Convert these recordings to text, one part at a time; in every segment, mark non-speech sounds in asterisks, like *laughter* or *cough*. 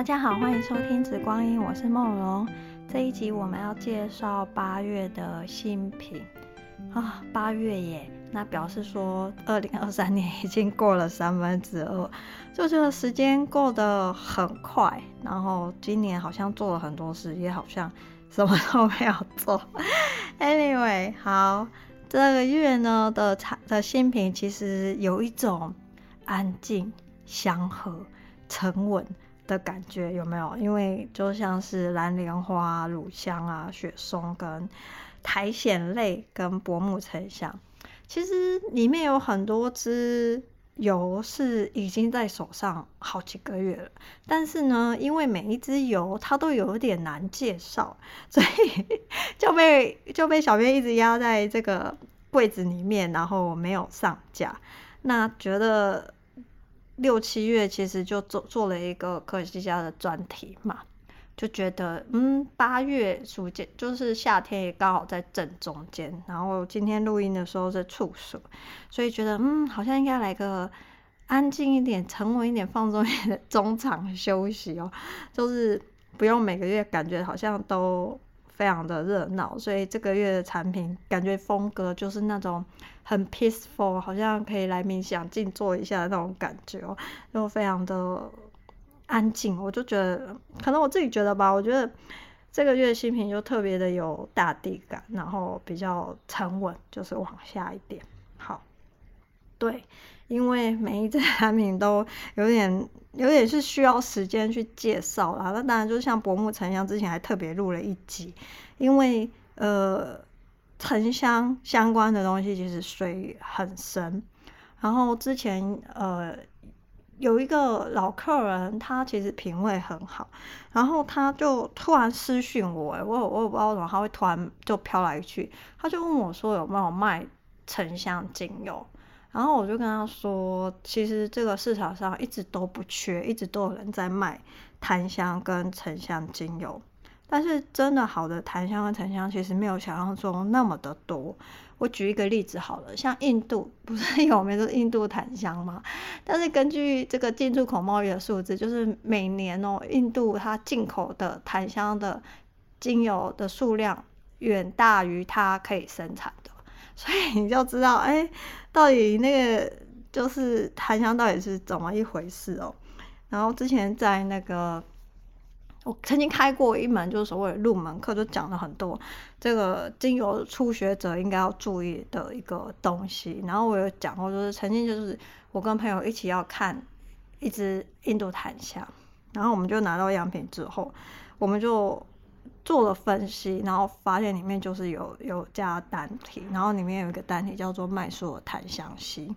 大家好，欢迎收听《紫光音》，我是梦蓉。这一集我们要介绍八月的新品啊，八月耶，那表示说二零二三年已经过了三分之二，就这个时间过得很快。然后今年好像做了很多事，也好像什么都没有做。*laughs* Anyway，好，这个月呢的产的新品其实有一种安静、祥和、沉稳。的感觉有没有？因为就像是蓝莲花、乳香啊、雪松跟苔藓类跟薄木沉香，其实里面有很多支油是已经在手上好几个月了，但是呢，因为每一支油它都有点难介绍，所以 *laughs* 就被就被小编一直压在这个柜子里面，然后没有上架。那觉得。六七月其实就做做了一个科西嘉的专题嘛，就觉得嗯，八月暑假就是夏天也刚好在正中间，然后今天录音的时候是处暑，所以觉得嗯，好像应该来个安静一点、沉稳一点、放松一点的中场休息哦，就是不用每个月感觉好像都。非常的热闹，所以这个月的产品感觉风格就是那种很 peaceful，好像可以来冥想静坐一下的那种感觉哦，就非常的安静。我就觉得，可能我自己觉得吧，我觉得这个月新品就特别的有大地感，然后比较沉稳，就是往下一点。好，对，因为每一只产品都有点。有点是需要时间去介绍啦，那当然就是像薄木沉香之前还特别录了一集，因为呃沉香相关的东西其实水很深，然后之前呃有一个老客人，他其实品味很好，然后他就突然私讯我，我我也不知道为什么他会突然就飘来一句，他就问我说有没有卖沉香精油。然后我就跟他说，其实这个市场上一直都不缺，一直都有人在卖檀香跟沉香精油，但是真的好的檀香跟沉香其实没有想象中那么的多。我举一个例子好了，像印度不是 *laughs* 有名的印度檀香吗？但是根据这个进出口贸易的数字，就是每年哦，印度它进口的檀香的精油的数量远大于它可以生产的。所以你就知道，哎、到底那个就是檀香到底是怎么一回事哦。然后之前在那个，我曾经开过一门就是所谓入门课，就讲了很多这个精油初学者应该要注意的一个东西。然后我有讲过，就是曾经就是我跟朋友一起要看一只印度檀香，然后我们就拿到样品之后，我们就。做了分析，然后发现里面就是有有加单体，然后里面有一个单体叫做麦苏尔檀香烯，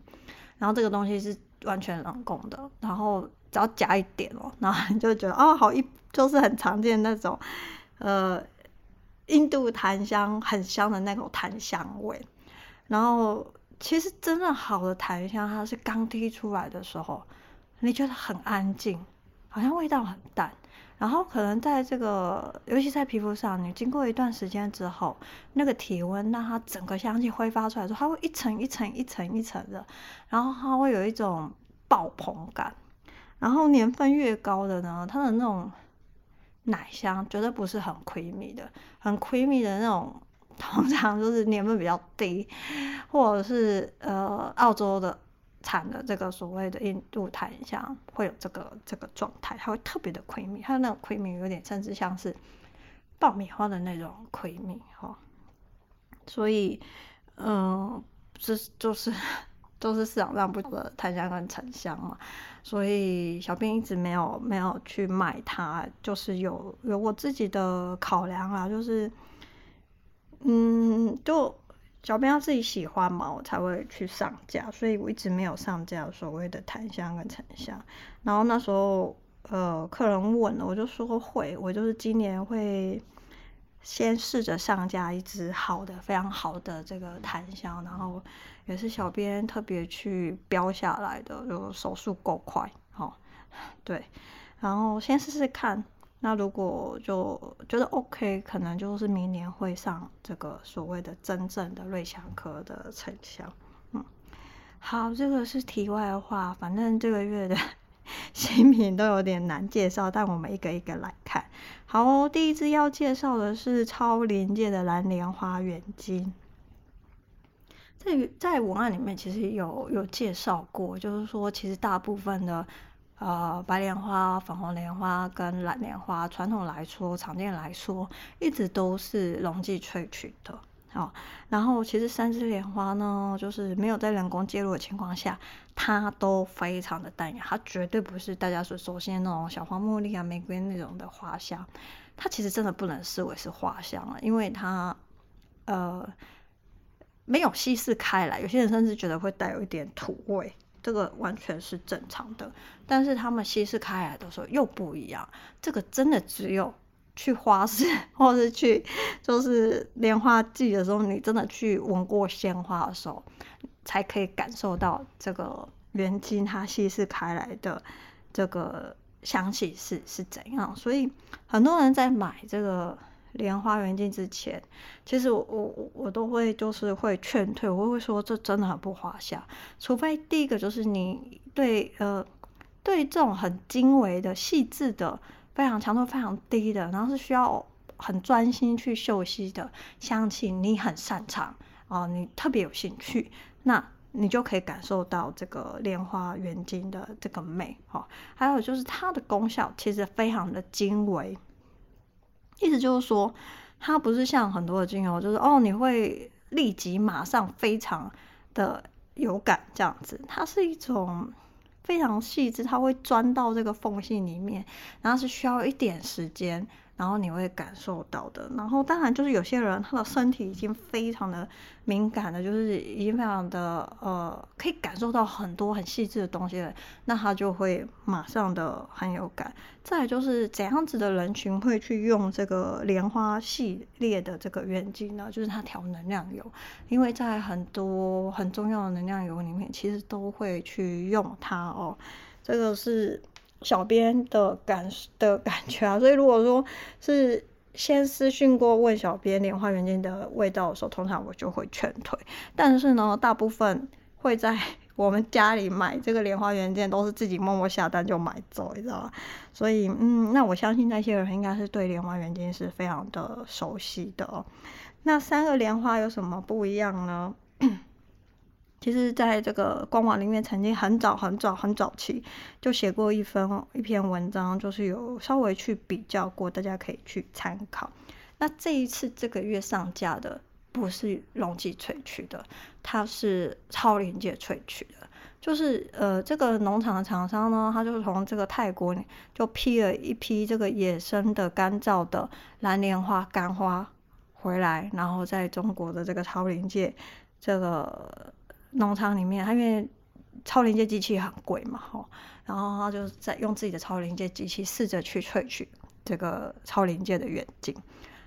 然后这个东西是完全人工的，然后只要加一点哦，然后你就觉得哦，好一就是很常见那种呃印度檀香很香的那种檀香味，然后其实真正好的檀香，它是刚滴出来的时候，你觉得很安静，好像味道很淡。然后可能在这个，尤其在皮肤上，你经过一段时间之后，那个体温让它整个香气挥发出来之后，它会一层一层一层一层的，然后它会有一种爆棚感。然后年份越高的呢，它的那种奶香绝对不是很 creamy 的，很 creamy 的那种，通常就是年份比较低，或者是呃澳洲的。产的这个所谓的印度檀香会有这个这个状态，它会特别的 creamy，它的那种 creamy 有点甚至像是爆米花的那种 creamy 哈，所以嗯，这就是都是市场上不多的檀香跟沉香嘛，所以小编一直没有没有去买它，就是有有我自己的考量啊，就是嗯就。小编要自己喜欢嘛，我才会去上架，所以我一直没有上架所谓的檀香跟沉香。然后那时候，呃，客人问了，我就说会，我就是今年会先试着上架一支好的、非常好的这个檀香，然后也是小编特别去标下来的，就手速够快，好，对，然后先试试看。那如果就觉得 OK，可能就是明年会上这个所谓的真正的瑞祥科的成效。嗯，好，这个是题外话，反正这个月的 *laughs* 新品都有点难介绍，但我们一个一个来看。好哦，第一支要介绍的是超临界的蓝莲花圆晶。这在文案里面其实有有介绍过，就是说其实大部分的呃白莲花、粉红莲花跟蓝莲花，传统来说、常见来说，一直都是溶剂萃取的。好，然后其实三支莲花呢，就是没有在人工介入的情况下，它都非常的淡雅，它绝对不是大家所熟悉的那种小花茉莉啊、玫瑰那种的花香，它其实真的不能视为是花香了，因为它呃没有稀释开来，有些人甚至觉得会带有一点土味，这个完全是正常的，但是他们稀释开来的时候又不一样，这个真的只有。去花市，*laughs* 或是去就是莲花季的时候，你真的去闻过鲜花的时候，才可以感受到这个圆晶它稀释开来的这个香气是是怎样。所以很多人在买这个莲花元晶之前，其实我我我都会就是会劝退，我会说这真的很不花香，除非第一个就是你对呃对这种很精微的细致的。非常强度非常低的，然后是需要很专心去嗅吸的香气，你很擅长哦，你特别有兴趣，那你就可以感受到这个莲花元晶的这个美哦。还有就是它的功效其实非常的精微，意思就是说，它不是像很多的精油，就是哦你会立即马上非常的有感这样子，它是一种。非常细致，它会钻到这个缝隙里面，然后是需要一点时间。然后你会感受到的。然后当然就是有些人他的身体已经非常的敏感了，就是已经非常的呃可以感受到很多很细致的东西了，那他就会马上的很有感。再就是怎样子的人群会去用这个莲花系列的这个圆晶呢？就是它调能量油，因为在很多很重要的能量油里面，其实都会去用它哦。这个是。小编的感的感觉啊，所以如果说是先私讯过问小编莲花圆晶的味道的时候，通常我就会劝退。但是呢，大部分会在 *laughs* 我们家里买这个莲花圆晶，都是自己默默下单就买走，你知道吗？所以，嗯，那我相信那些人应该是对莲花圆晶是非常的熟悉的哦。那三个莲花有什么不一样呢？其实，在这个官网里面，曾经很早很早很早期就写过一份一篇文章，就是有稍微去比较过，大家可以去参考。那这一次这个月上架的不是溶剂萃取的，它是超临界萃取的。就是呃，这个农场的厂商呢，他就从这个泰国就批了一批这个野生的干燥的蓝莲花干花回来，然后在中国的这个超临界这个。农场里面，他因为超临界机器很贵嘛，吼，然后他就在用自己的超临界机器试着去萃取这个超临界的远近。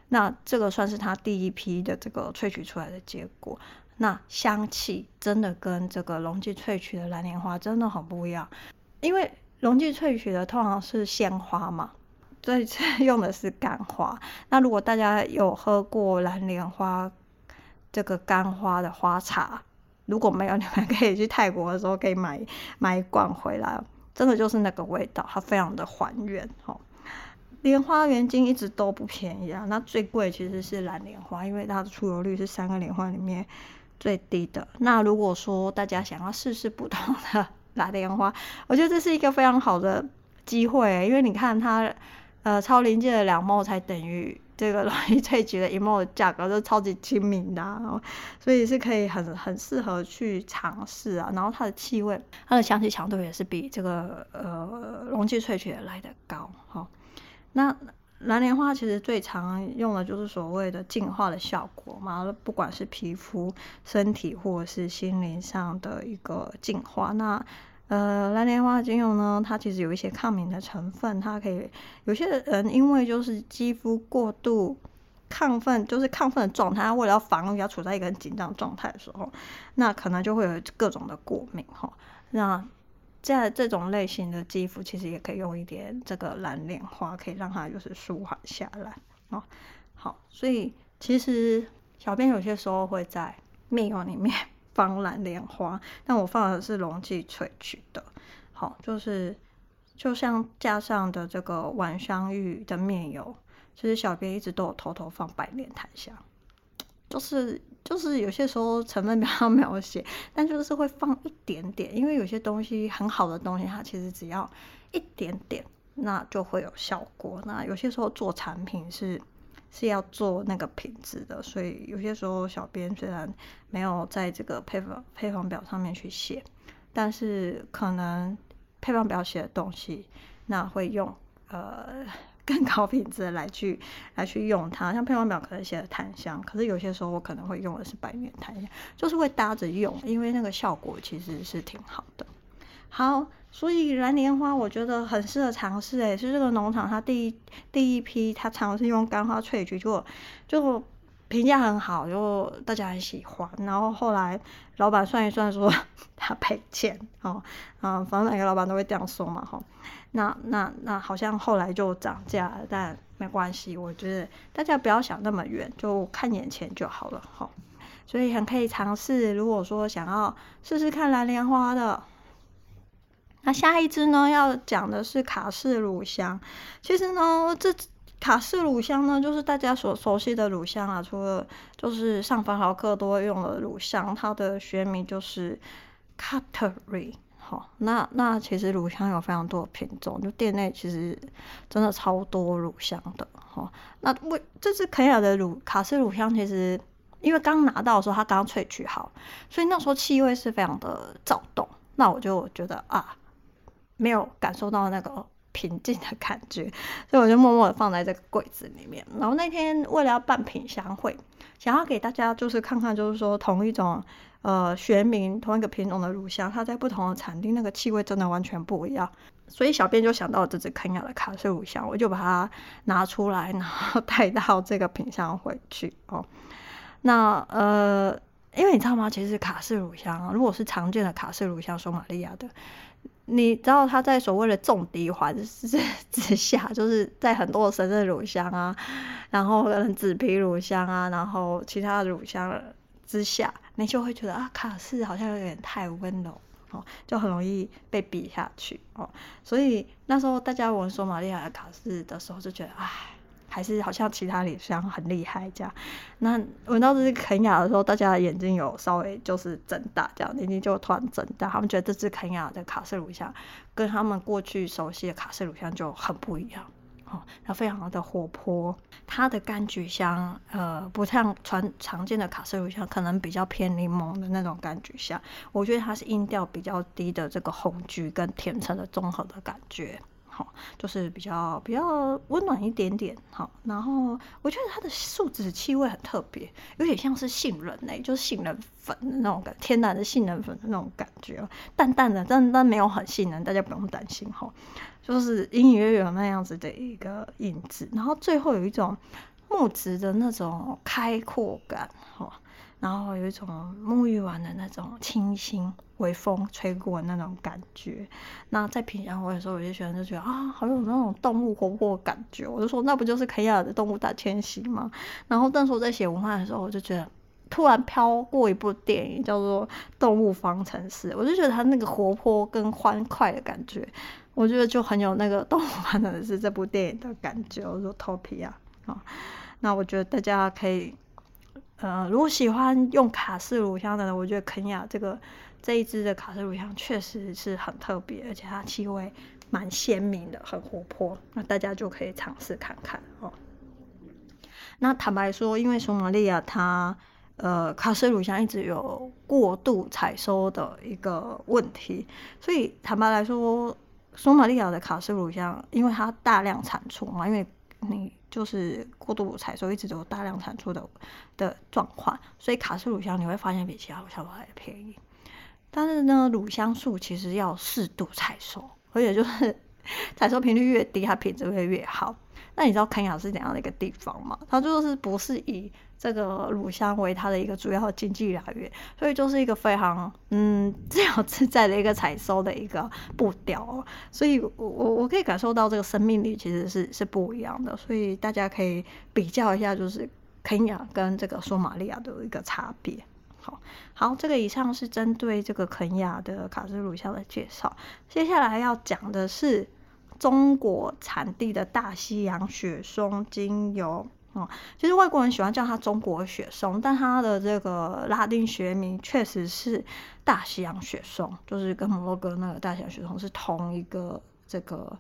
那这个算是他第一批的这个萃取出来的结果。那香气真的跟这个溶剂萃取的蓝莲花真的很不一样，因为溶剂萃取的通常是鲜花嘛，这次 *laughs* 用的是干花。那如果大家有喝过蓝莲花这个干花的花茶，如果没有，你们可以去泰国的时候可以买 *laughs* 买一罐回来，真的就是那个味道，它非常的还原哈。莲花原精一直都不便宜啊，那最贵其实是蓝莲花，因为它的出油率是三个莲花里面最低的。那如果说大家想要试试不同的蓝莲花，我觉得这是一个非常好的机会，因为你看它，呃，超临界的两毛才等于。这个溶剂萃取的 emo 价格都超级亲民的，啊，所以是可以很很适合去尝试啊。然后它的气味，它的香气强度也是比这个呃溶剂萃取的来的高哈。那蓝莲花其实最常用的就是所谓的净化的效果嘛，不管是皮肤、身体或者是心灵上的一个净化。那呃，蓝莲花精油呢，它其实有一些抗敏的成分，它可以有些人因为就是肌肤过度亢奋，就是亢奋的状态，为了要防御要处在一个很紧张状态的时候，那可能就会有各种的过敏哈。那在这种类型的肌肤，其实也可以用一点这个蓝莲花，可以让它就是舒缓下来哦。好，所以其实小编有些时候会在面油里面。放蓝莲花，但我放的是溶剂萃取的，好，就是就像架上的这个晚香玉的面油，其实小编一直都有偷偷放百莲檀香，就是就是有些时候成分表上没有写，但就是会放一点点，因为有些东西很好的东西，它其实只要一点点，那就会有效果。那有些时候做产品是是要做那个品质的，所以有些时候小编虽然没有在这个配方配方表上面去写，但是可能。配方表写的东西，那会用呃更高品质来去来去用它。像配方表可能写的檀香，可是有些时候我可能会用的是白莲檀香，就是会搭着用，因为那个效果其实是挺好的。好，所以蓝莲花我觉得很适合尝试，诶，是这个农场它第一第一批它尝试用干花萃取，就就。评价很好，就大家很喜欢。然后后来老板算一算说他赔钱哦，嗯，反正每个老板都会这样说嘛，哈。那那那好像后来就涨价了，但没关系，我觉得大家不要想那么远，就看眼前就好了，哈。所以很可以尝试，如果说想要试试看蓝莲花的，那下一支呢要讲的是卡式乳香。其实呢，这。卡式乳香呢，就是大家所熟悉的乳香啊，除了就是上凡豪客都会用的乳香，它的学名就是 Cuttery。好，那那其实乳香有非常多的品种，就店内其实真的超多乳香的。好，那为这支肯雅的乳卡式乳香，其实因为刚拿到的时候它刚萃取好，所以那时候气味是非常的躁动。那我就觉得啊，没有感受到那个。平静的感觉，*laughs* 所以我就默默的放在这个柜子里面。然后那天为了要办品香会，想要给大家就是看看，就是说同一种呃学名同一个品种的乳香，它在不同的产地那个气味真的完全不一样。所以小编就想到这只肯亚的卡式乳香，我就把它拿出来，然后带到这个品香会去哦。*laughs* 那呃，因为你知道吗？其实卡式乳香，如果是常见的卡式乳香，索马利亚的。你知道他在所谓的重敌环 *laughs* 之之下，就是在很多的神圣乳香啊，然后可能紫皮乳香啊，然后其他的乳香之下，你就会觉得啊，卡式好像有点太温柔哦，就很容易被比下去哦。所以那时候大家闻索玛利亚卡式的时候，就觉得唉。还是好像其他乳香很厉害这样，那闻到这支肯雅的时候，大家的眼睛有稍微就是睁大，这样眼睛就突然睁大，他们觉得这支肯雅的卡式乳香跟他们过去熟悉的卡式乳香就很不一样，哦，它非常的活泼，它的柑橘香，呃，不像传常见的卡式乳香，可能比较偏柠檬的那种柑橘香，我觉得它是音调比较低的这个红橘跟甜橙的综合的感觉。好，就是比较比较温暖一点点，好，然后我觉得它的树脂气味很特别，有点像是杏仁诶，就是杏仁粉的那种感，天然的杏仁粉的那种感觉，淡淡的，但但没有很杏仁，大家不用担心哈，就是隐隐约约有那样子的一个影子，然后最后有一种木质的那种开阔感，哈。然后有一种沐浴完的那种清新，微风吹过的那种感觉。那在品香会的时候，有些学生就觉得啊，好有那种动物活泼感觉。我就说，那不就是肯亚的动物大迁徙吗？然后那时候在写文案的时候，我就觉得突然飘过一部电影叫做《动物方程式》，我就觉得它那个活泼跟欢快的感觉，我觉得就很有那个《动物方程式》这部电影的感觉。我说 Topia 啊，那我觉得大家可以。呃，如果喜欢用卡式乳香的人，我觉得肯雅这个这一支的卡式乳香确实是很特别，而且它气味蛮鲜明的，很活泼。那大家就可以尝试看看哦。那坦白说，因为索马利亚它呃卡式乳香一直有过度采收的一个问题，所以坦白来说，索马利亚的卡式乳香因为它大量产出嘛，因为你。就是过度采收，一直都有大量产出的的状况，所以卡式乳香你会发现比其他乳香都还便宜。但是呢，乳香素其实要适度采收，而且就是 *laughs* 采收频率越低，它品质会越好。那你知道肯雅是怎样的一个地方吗？它就是不是以这个乳香为它的一个主要经济来源，所以就是一个非常嗯自由自在的一个采收的一个步调。所以我我我可以感受到这个生命力其实是是不一样的。所以大家可以比较一下，就是肯雅跟这个索马利亚的一个差别。好，好，这个以上是针对这个肯雅的卡式乳香的介绍。接下来要讲的是。中国产地的大西洋雪松精油。哦，其实外国人喜欢叫它中国雪松，但它的这个拉丁学名确实是大西洋雪松，就是跟摩洛哥那个大西洋雪松是同一个这个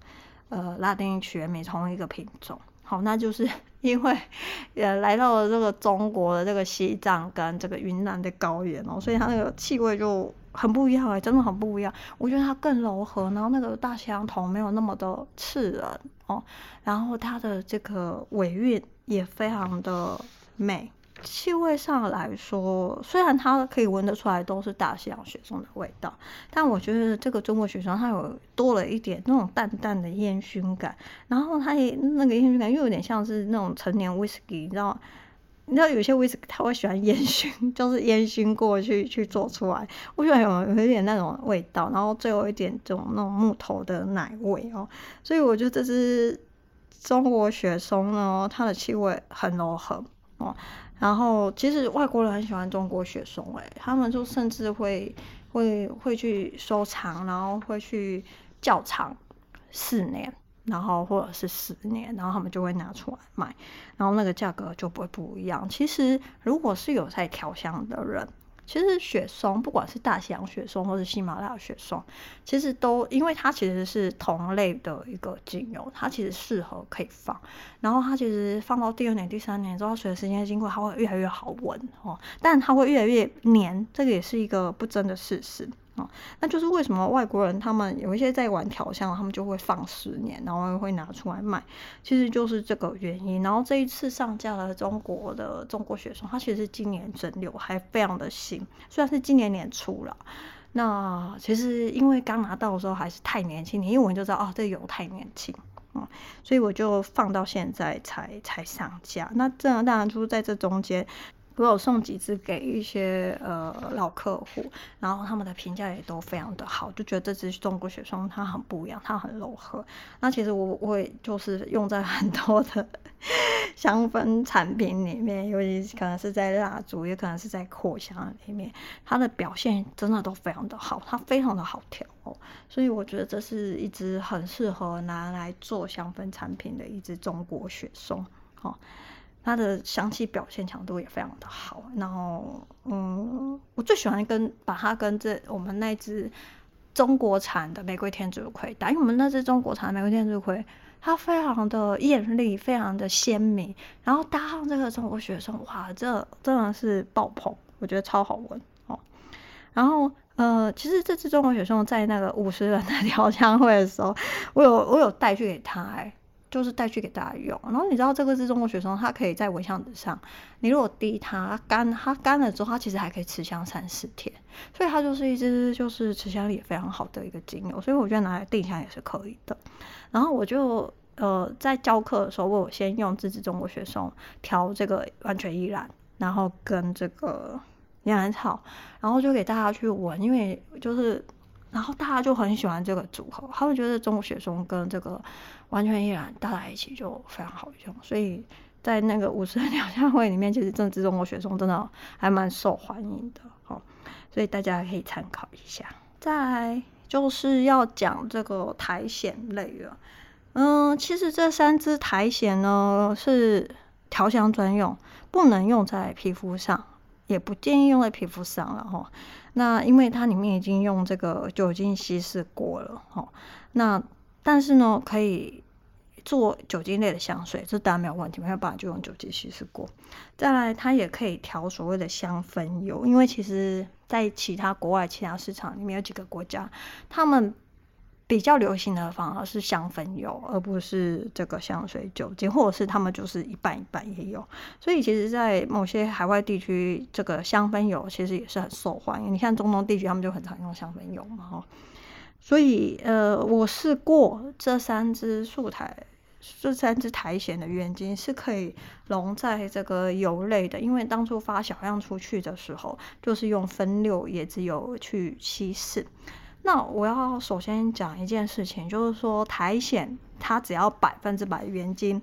呃拉丁学名，同一个品种。好，那就是因为 *laughs* 呃来到了这个中国的这个西藏跟这个云南的高原哦，所以它那个气味就很不一样哎，真的很不一样。我觉得它更柔和，然后那个大西洋桐没有那么的刺人哦，然后它的这个尾韵。也非常的美，气味上来说，虽然它可以闻得出来都是大西洋雪松的味道，但我觉得这个中国雪松它有多了一点那种淡淡的烟熏感，然后它也那个烟熏感又有点像是那种陈年威士忌，你知道？你知道有些威士忌他会喜欢烟熏，就是烟熏过去去做出来，我喜欢有有一点那种味道，然后最后一点这种那种木头的奶味哦，所以我觉得这是。中国雪松呢，它的气味很柔和哦。然后其实外国人很喜欢中国雪松，诶，他们就甚至会会会去收藏，然后会去窖藏四年，然后或者是十年，然后他们就会拿出来卖，然后那个价格就不会不一样。其实如果是有在调香的人。其实雪松，不管是大西洋雪松或是喜马拉雅雪松，其实都因为它其实是同类的一个精油，它其实适合可以放。然后它其实放到第二年、第三年之后，随着时间经过，它会越来越好闻哦，但它会越来越黏，这个也是一个不争的事实。哦，那就是为什么外国人他们有一些在玩调香，他们就会放十年，然后会拿出来卖，其实就是这个原因。然后这一次上架了中国的中国雪松，它其实是今年整流，还非常的新，虽然是今年年初了。那其实因为刚拿到的时候还是太年轻，你一闻就知道哦，这油太年轻，嗯，所以我就放到现在才才上架。那这样当然就是在这中间。我有送几支给一些呃老客户，然后他们的评价也都非常的好，就觉得这支中国雪松它很不一样，它很柔和。那其实我我也就是用在很多的 *laughs* 香氛产品里面，尤其可能是在蜡烛，也可能是在扩香里面，它的表现真的都非常的好，它非常的好调哦。所以我觉得这是一支很适合拿来做香氛产品的一支中国雪松，哦。它的香气表现强度也非常的好，然后，嗯，我最喜欢跟把它跟这我们那只中国产的玫瑰天竺葵搭，因为我们那只中国产的玫瑰天竺葵，它非常的艳丽，非常的鲜明，然后搭上这个中国雪松，哇，这真的是爆棚，我觉得超好闻哦。然后，呃，其实这支中国雪松在那个五十人的调香会的时候，我有我有带去给他，哎。就是带去给大家用，然后你知道这个是中国雪松，它可以在蚊香纸上，你如果滴它干，它干了之后，它其实还可以持香三四天，所以它就是一支就是持香力也非常好的一个精油，所以我觉得拿来定香也是可以的。然后我就呃在教课的时候，我先用这支中国雪松调这个完全依然，然后跟这个岩兰草，然后就给大家去闻，因为就是。然后大家就很喜欢这个组合，他们觉得中国雪松跟这个完全依然搭在一起就非常好用，所以在那个五十人调香会里面，其实这支中国雪松真的还蛮受欢迎的哦，所以大家可以参考一下。再来就是要讲这个苔藓类了，嗯，其实这三支苔藓呢是调香专用，不能用在皮肤上，也不建议用在皮肤上了哈。*laughs* 那因为它里面已经用这个酒精稀释过了，哈。那但是呢，可以做酒精类的香水，这当然没有问题，没有办法就用酒精稀释过。再来，它也可以调所谓的香氛油，因为其实在其他国外其他市场里面有几个国家，他们。比较流行的反而是香氛油，而不是这个香水酒精，或者是他们就是一半一半也有。所以其实，在某些海外地区，这个香氛油其实也是很受欢迎。你像中东地区，他们就很常用香氛油嘛，哈。所以，呃，我试过这三支树苔，这三支苔藓的原精是可以溶在这个油类的，因为当初发小样出去的时候，就是用分六椰子油去稀释。那我要首先讲一件事情，就是说苔藓它只要百分之百原精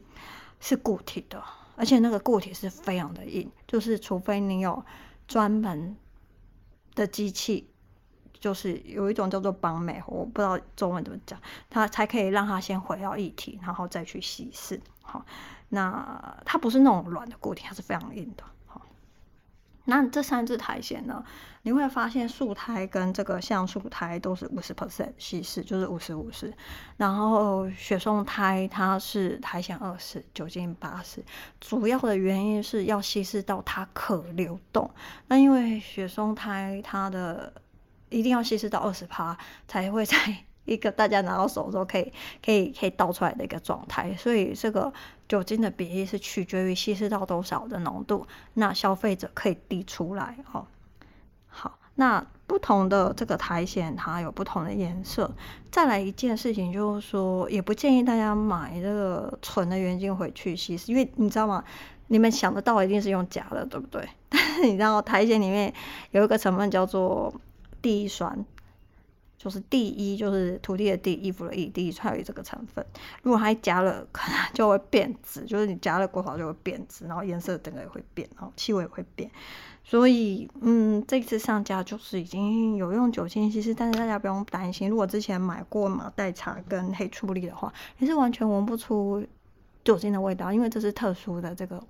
是固体的，而且那个固体是非常的硬，就是除非你有专门的机器就是有一种叫做绑美，我不知道中文怎么讲，它才可以让它先回到液体，然后再去稀释。好，那它不是那种软的固体，它是非常硬的。好那这三支苔藓呢，你会发现素苔跟这个橡树苔都是五十 percent 稀释，就是五十五十。然后雪松苔它是苔藓二十，酒精八十。主要的原因是要稀释到它可流动。那因为雪松苔它的一定要稀释到二十趴才会在。*laughs* 一个大家拿到手的时候可以可以可以倒出来的一个状态，所以这个酒精的比例是取决于稀释到多少的浓度，那消费者可以滴出来哦。好，那不同的这个苔藓它有不同的颜色。再来一件事情就是说，也不建议大家买这个纯的原晶回去稀释，因为你知道吗？你们想得到一定是用假的，对不对？*laughs* 但是你知道苔藓里面有一个成分叫做第一酸。就是第一，就是土地的地，衣服的衣，地衣才有这个成分。如果它加了，可能就会变质。就是你加了过少就会变质，然后颜色整个也会变，然后气味也会变。所以，嗯，这次上架就是已经有用酒精稀释，但是大家不用担心。如果之前买过马黛茶跟黑醋栗的话，你是完全闻不出酒精的味道，因为这是特殊的这个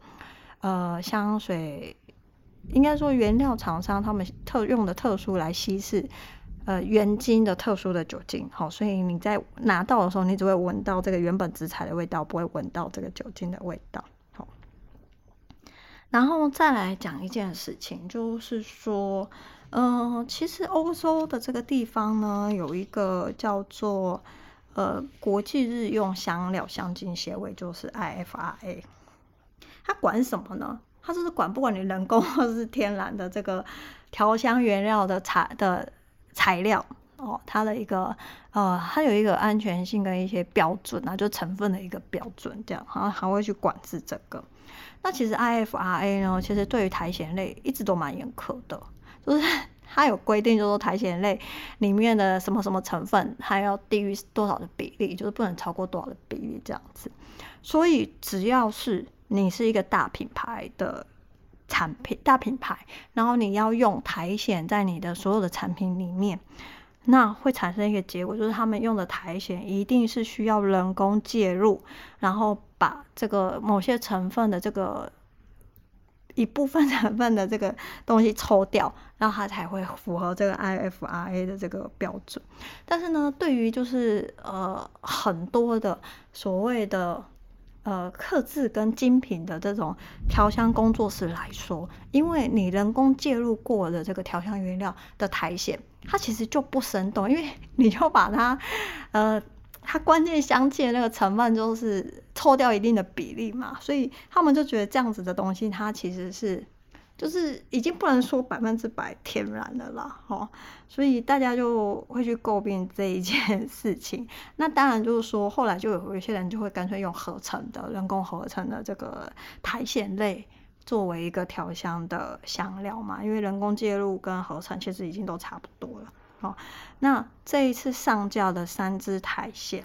呃香水，应该说原料厂商他们特用的特殊来稀释。呃，原精的特殊的酒精，好，所以你在拿到的时候，你只会闻到这个原本植材的味道，不会闻到这个酒精的味道，好。然后再来讲一件事情，就是说，嗯、其实欧洲的这个地方呢，有一个叫做呃国际日用香料香精协会，就是 IFRA，它管什么呢？它就是管不管你人工或是天然的这个调香原料的材的。材料哦，它的一个呃，它有一个安全性跟一些标准啊，就成分的一个标准，这样，然后还会去管制这个。那其实 IFRA 呢，其实对于苔藓类一直都蛮严苛的，就是 *laughs* 它有规定，就是说苔藓类里面的什么什么成分，还要低于多少的比例，就是不能超过多少的比例这样子。所以只要是你是一个大品牌的。产品大品牌，然后你要用苔藓在你的所有的产品里面，那会产生一个结果，就是他们用的苔藓一定是需要人工介入，然后把这个某些成分的这个一部分成分的这个东西抽掉，然后它才会符合这个 IFRA 的这个标准。但是呢，对于就是呃很多的所谓的。呃，刻字跟精品的这种调香工作室来说，因为你人工介入过的这个调香原料的苔藓，它其实就不生动，因为 *laughs* 你就把它，呃，它关键香气的那个成分就是抽掉一定的比例嘛，所以他们就觉得这样子的东西，它其实是。就是已经不能说百分之百天然的啦，哦，所以大家就会去诟病这一件事情。*laughs* 那当然就是说，后来就有一些人就会干脆用合成的、人工合成的这个苔藓类作为一个调香的香料嘛，因为人工介入跟合成其实已经都差不多了。好，那这一次上架的三支苔藓。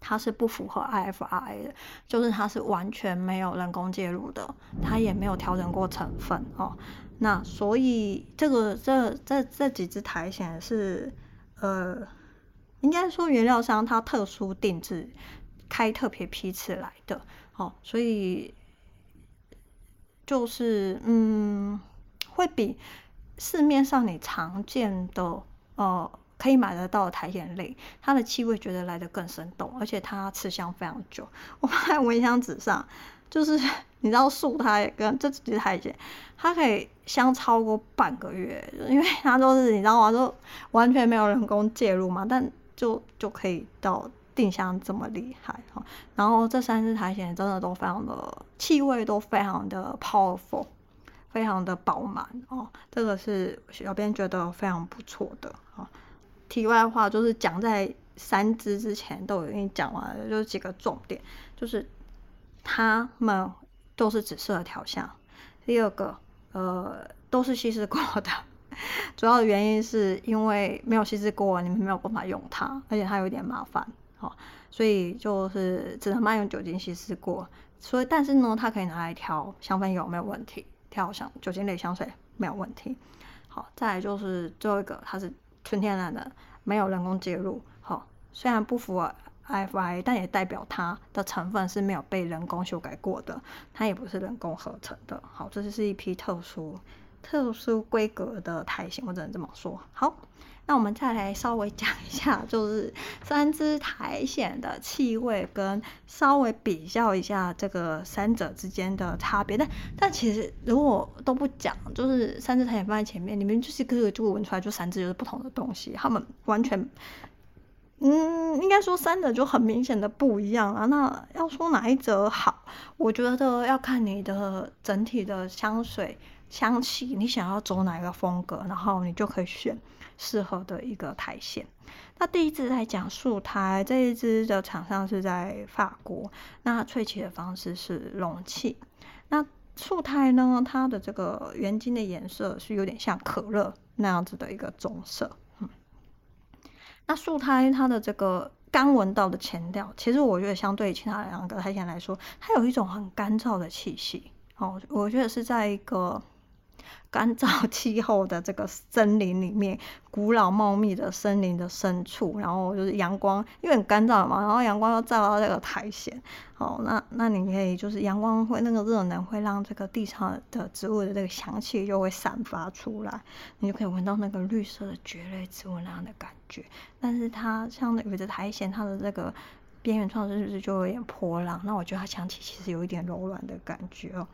它是不符合 IFRA 的，就是它是完全没有人工介入的，它也没有调整过成分哦。那所以这个这这这几只苔藓是呃，应该说原料商他特殊定制开特别批次来的哦，所以就是嗯，会比市面上你常见的呃。可以买得到的苔藓类，它的气味觉得来得更生动，而且它持香非常久。*laughs* 我放在蚊香纸上，就是 *laughs* 你知道树苔跟这几只苔藓，它可以香超过半个月，因为它都是你知道吗？都完全没有人工介入嘛，但就就可以到定香这么厉害哈。然后这三只苔藓真的都非常的气味都非常的 powerful，非常的饱满哦。这个是小编觉得非常不错的啊。题外话就是讲在三支之前都已经讲完了，就是几个重点，就是他们都是只适合调香。第二个，呃，都是稀释过的，*laughs* 主要的原因是因为没有稀释过，你们没有办法用它，而且它有点麻烦，好，所以就是只能慢用酒精稀释过。所以，但是呢，它可以拿来调香氛油没有问题，调香酒精类香水没有问题。好，再来就是最后一个，它是纯天然的，没有人工介入。好，虽然不符合 IFRA，但也代表它的成分是没有被人工修改过的，它也不是人工合成的。好，这就是一批特殊。特殊规格的苔藓，我只能这么说。好，那我们再来稍微讲一下，就是三支苔藓的气味，跟稍微比较一下这个三者之间的差别。但但其实如果都不讲，就是三支苔藓放在前面，你们就是可以就闻出来，就三支就是不同的东西，他们完全，嗯，应该说三者就很明显的不一样啊。那要说哪一者好，我觉得要看你的整体的香水。香气，你想要走哪一个风格，然后你就可以选适合的一个苔藓。那第一支来讲树苔，这一支的厂商是在法国，那萃取的方式是容器。那树苔呢，它的这个原金的颜色是有点像可乐那样子的一个棕色。嗯，那树苔它的这个刚闻到的前调，其实我觉得相对其他两个苔藓来说，它有一种很干燥的气息。哦，我觉得是在一个。*laughs* 干燥 *laughs* 气候的这个森林里面，古老茂密的森林的深处，然后就是阳光，因为很干燥嘛，然后阳光又照到这个苔藓，好，那那你可以就是阳光会那个热能会让这个地上的植物的这个香气就会散发出来，你就可以闻到那个绿色的蕨类植物那样的感觉。但是它像有的苔藓，它的这个。边缘状是不是就有点泼浪？那我觉得它香气其实有一点柔软的感觉哦。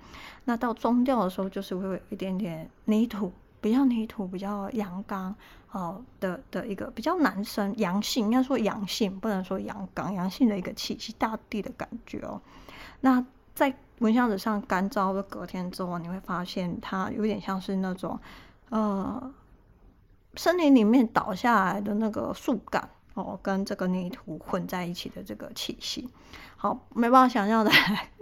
那到中调的时候，就是会有一点点泥土，比较泥土，比较阳刚哦的的一个比较男生阳性，应该说阳性，不能说阳刚，阳性的一个气息，大地的感觉哦。那在蚊香纸上干燥的隔天之后，你会发现它有点像是那种呃森林里面倒下来的那个树干。哦，跟这个泥土混在一起的这个气息，好，没办法想象的，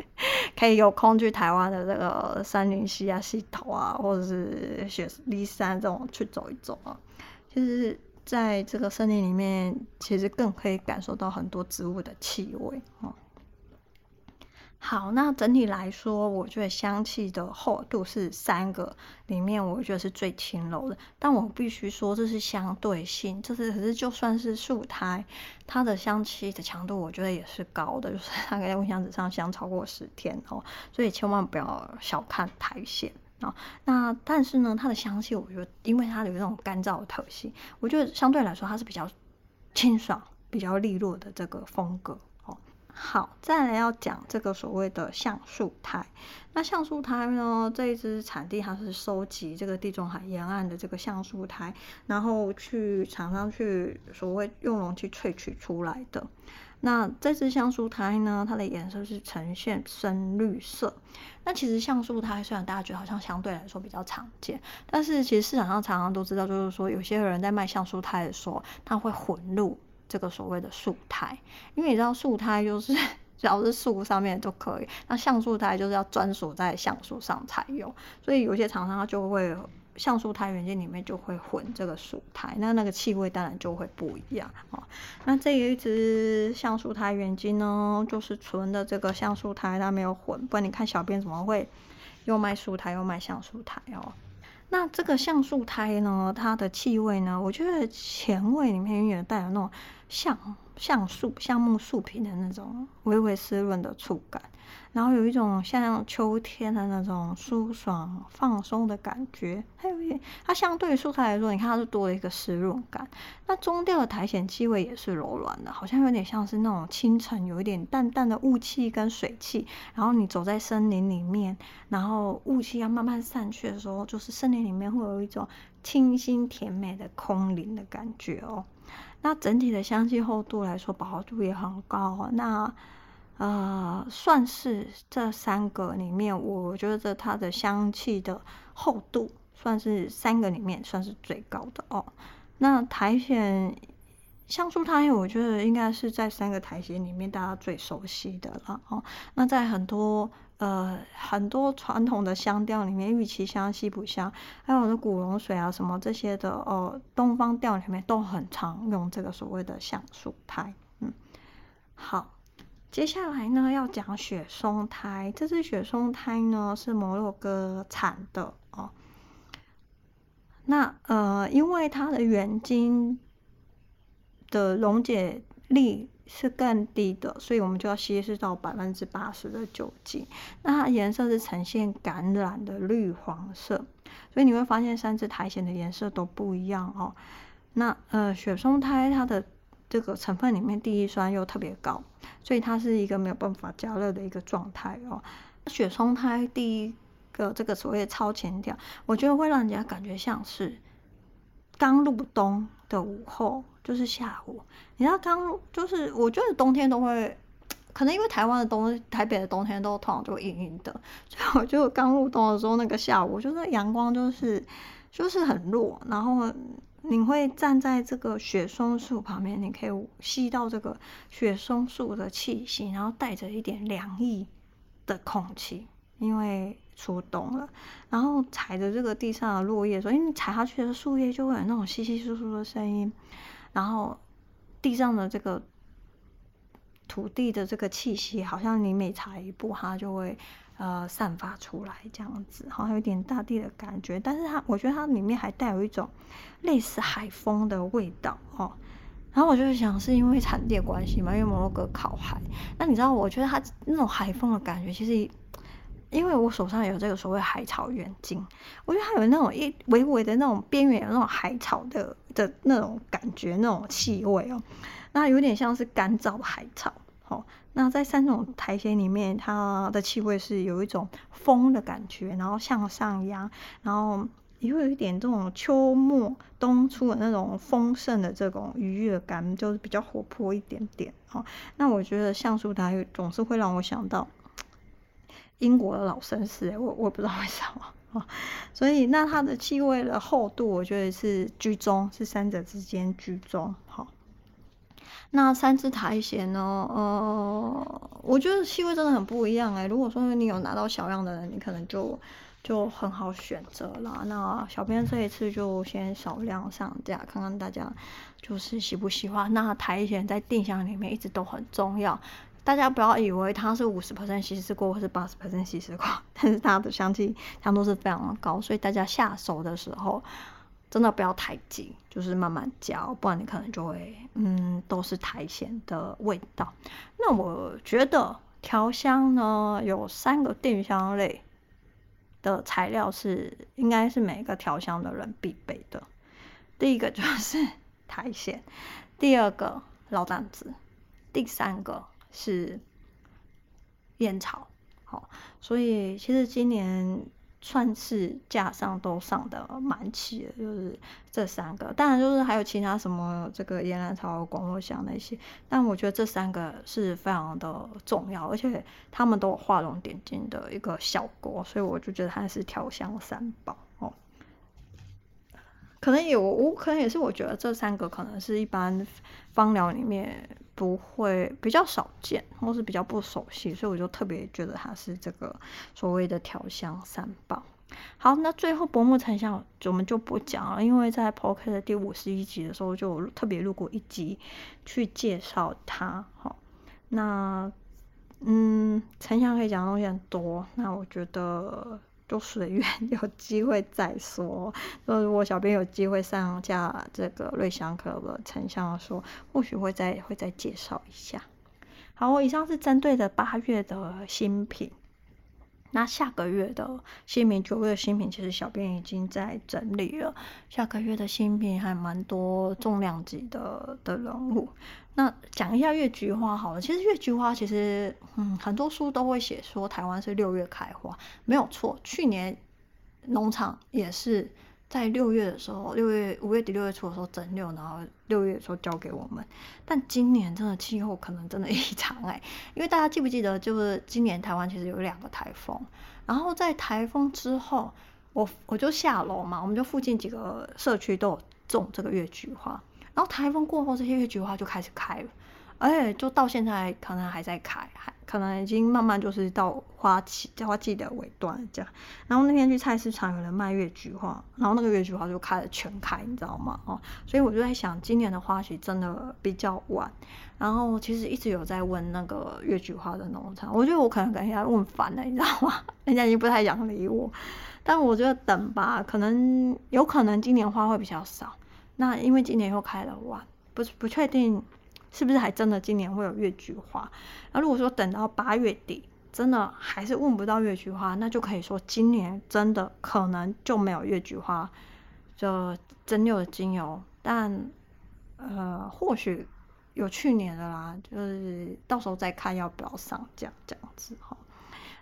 *laughs* 可以有空去台湾的这个山林溪啊、溪头啊，或者是雪梨山这种去走一走啊。就是，在这个森林里面，其实更可以感受到很多植物的气味哦。好，那整体来说，我觉得香气的厚度是三个里面，我觉得是最轻柔的。但我必须说，这是相对性，这是可是就算是树苔，它的香气的强度，我觉得也是高的，就是大概在蚊香纸上香超过十天哦。所以千万不要小看苔藓啊。那但是呢，它的香气，我觉得因为它有那种干燥的特性，我觉得相对来说它是比较清爽、比较利落的这个风格。好，再来要讲这个所谓的橡树苔。那橡树苔呢，这一支产地它是收集这个地中海沿岸的这个橡树苔，然后去厂商去所谓用容器萃取出来的。那这支橡树苔呢，它的颜色是呈现深绿色。那其实橡树苔虽然大家觉得好像相对来说比较常见，但是其实市场上常常都知道，就是说有些人在卖橡树苔的时候，他会混入。这个所谓的树苔，因为你知道树苔就是只要是树上面都可以，那橡树苔就是要专属在橡树上才有，所以有些厂商它就会橡树苔原件里面就会混这个树苔，那那个气味当然就会不一样哦。那这一支橡树苔原晶呢，就是纯的这个橡树苔，它没有混，不然你看小编怎么会又卖树苔又卖橡树苔哦？那这个橡树胎呢，它的气味呢，我觉得前味里面永远带有那种橡橡树、橡木树皮的那种微微湿润的触感。然后有一种像秋天的那种舒爽放松的感觉，还有一点，它相对于树苔来说，你看它是多了一个湿润感。那中调的苔藓气味也是柔软的，好像有点像是那种清晨有一点淡淡的雾气跟水汽，然后你走在森林里面，然后雾气要慢慢散去的时候，就是森林里面会有一种清新甜美的空灵的感觉哦。那整体的香气厚度来说，饱和度也很高。那呃，算是这三个里面，我觉得它的香气的厚度算是三个里面算是最高的哦。那苔藓香树苔，我觉得应该是在三个苔藓里面大家最熟悉的了哦。那在很多呃很多传统的香调里面，玉萁香、西普香，还有的古龙水啊什么这些的哦，东方调里面都很常用这个所谓的橡树苔。嗯，好。接下来呢，要讲雪松苔。这支雪松苔呢，是摩洛哥产的哦。那呃，因为它的原晶的溶解力是更低的，所以我们就要稀释到百分之八十的酒精。那它颜色是呈现橄榄的绿黄色，所以你会发现三支苔藓的颜色都不一样哦。那呃，雪松苔它的这个成分里面第一酸又特别高，所以它是一个没有办法加热的一个状态哦。雪松胎第一个这个所谓超前调，我觉得会让人家感觉像是刚入冬的午后。就是下午，你知道刚就是我觉得冬天都会，可能因为台湾的冬，台北的冬天都通常就阴阴的，所以我就刚入冬的时候那个下午，就是阳光就是就是很弱，然后你会站在这个雪松树旁边，你可以吸到这个雪松树的气息，然后带着一点凉意的空气，因为初冬了，然后踩着这个地上的落叶所以，你踩下去的树叶就会有那种稀稀疏疏的声音。然后地上的这个土地的这个气息，好像你每踩一步，它就会呃散发出来这样子，好像有点大地的感觉。但是它，我觉得它里面还带有一种类似海风的味道哦。然后我就想，是因为产地关系嘛，因为摩洛哥靠海。那你知道，我觉得它那种海风的感觉，其实。因为我手上有这个所谓海草原晶，我觉得它有那种一微微的那种边缘有那种海草的的那种感觉，那种气味哦，那有点像是干燥海草。好，那在三种苔藓里面，它的气味是有一种风的感觉，然后向上扬，然后也会有一点这种秋末冬初的那种丰盛的这种愉悦感，就是比较活泼一点点。好，那我觉得橡树苔总是会让我想到。英国的老绅士，我我不知道为什么啊，所以那它的气味的厚度，我觉得是居中，是三者之间居中。那三支苔藓呢？呃，我觉得气味真的很不一样哎。如果说你有拿到小样的人，你可能就就很好选择啦。那小编这一次就先少量上架，看看大家就是喜不喜欢。那苔藓在定香里面一直都很重要。大家不要以为它是五十 percent 稀释过或是八十 percent 稀释过，*laughs* 但是它的香气强度是非常的高，所以大家下手的时候真的不要太急，就是慢慢嚼，不然你可能就会嗯都是苔藓的味道。那我觉得调香呢有三个定香类的材料是应该是每个调香的人必备的，第一个就是苔藓，第二个老胆子，第三个。是烟草，好，所以其实今年算是架上都上的蛮齐的，就是这三个。当然，就是还有其他什么这个岩兰草、广藿香那些，但我觉得这三个是非常的重要，而且他们都有画龙点睛的一个效果，所以我就觉得它是调香三宝哦。可能有，我可能也是，我觉得这三个可能是一般芳疗里面。不会比较少见，或是比较不熟悉，所以我就特别觉得它是这个所谓的调香三宝。好，那最后薄暮沉香我们就不讲了，因为在 Podcast 的第五十一集的时候就特别录过一集去介绍它。好，那嗯，沉香可以讲的东西很多，那我觉得。就随缘，*laughs* 有机会再说。那如果小编有机会上架这个瑞祥可的沉香的时候，或许会再会再介绍一下。好，我以上是针对的八月的新品。那下个月的新品，九月新品，其实小编已经在整理了。下个月的新品还蛮多重量级的的人物。那讲一下月菊花好了，其实月菊花其实，嗯，很多书都会写说台湾是六月开花，没有错。去年农场也是在六月的时候，六月五月底六月初的时候整六，然后六月的时候交给我们。但今年真的气候可能真的异常哎，因为大家记不记得，就是今年台湾其实有两个台风，然后在台风之后，我我就下楼嘛，我们就附近几个社区都有种这个月菊花。然后台风过后，这些月菊花就开始开了，而且就到现在可能还在开，还可能已经慢慢就是到花期、花季的尾端这样。然后那天去菜市场，有人卖月菊花，然后那个月菊花就开了全开，你知道吗？哦，所以我就在想，今年的花期真的比较晚。然后其实一直有在问那个月菊花的农场，我觉得我可能给人家问烦了，你知道吗？*laughs* 人家已经不太想理我。但我觉得等吧，可能有可能今年花会比较少。那因为今年又开了晚，不不确定是不是还真的今年会有月菊花。那如果说等到八月底，真的还是问不到月菊花，那就可以说今年真的可能就没有月菊花，就蒸馏的精油。但呃，或许有去年的啦，就是到时候再看要不要上架这样子哈。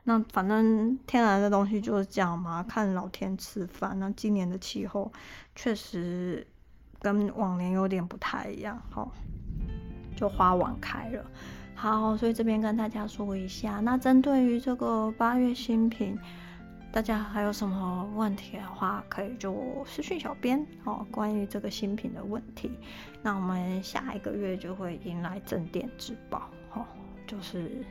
那反正天然的东西就是这样嘛，看老天吃饭。那今年的气候确实。跟往年有点不太一样，哈，就花完开了。好，所以这边跟大家说一下。那针对于这个八月新品，大家还有什么问题的话，可以就私讯小编哦。关于这个新品的问题，那我们下一个月就会迎来镇店之宝，哦，就是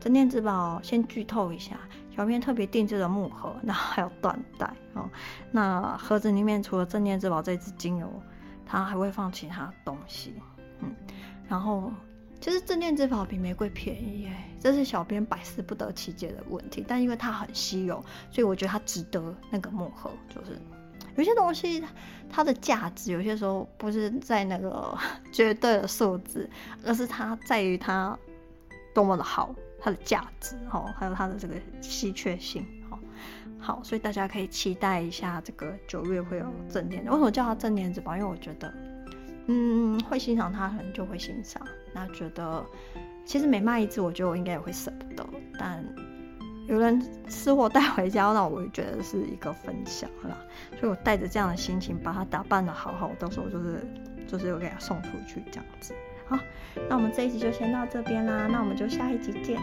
镇店之宝。先剧透一下，小编特别定制的木盒，*laughs* 那还有缎带哦。那盒子里面除了镇店之宝这支精油。它还会放其他东西，嗯，然后其实镇店之宝比玫瑰便宜耶，这是小编百思不得其解的问题。但因为它很稀有，所以我觉得它值得那个木盒。就是有些东西它的价值，有些时候不是在那个 *laughs* 绝对的数字，而是它在于它多么的好，它的价值哦，还有它的这个稀缺性。好，所以大家可以期待一下这个九月会有正念。为什么叫它正念之宝？因为我觉得，嗯，会欣赏它可能就会欣赏。那觉得其实每卖一支，我觉得我应该也会舍不得。但有人吃货带回家，那我也觉得是一个分享啦。所以我带着这样的心情，把它打扮得好好，到时候就是就是有给它送出去这样子。好，那我们这一集就先到这边啦。那我们就下一集见。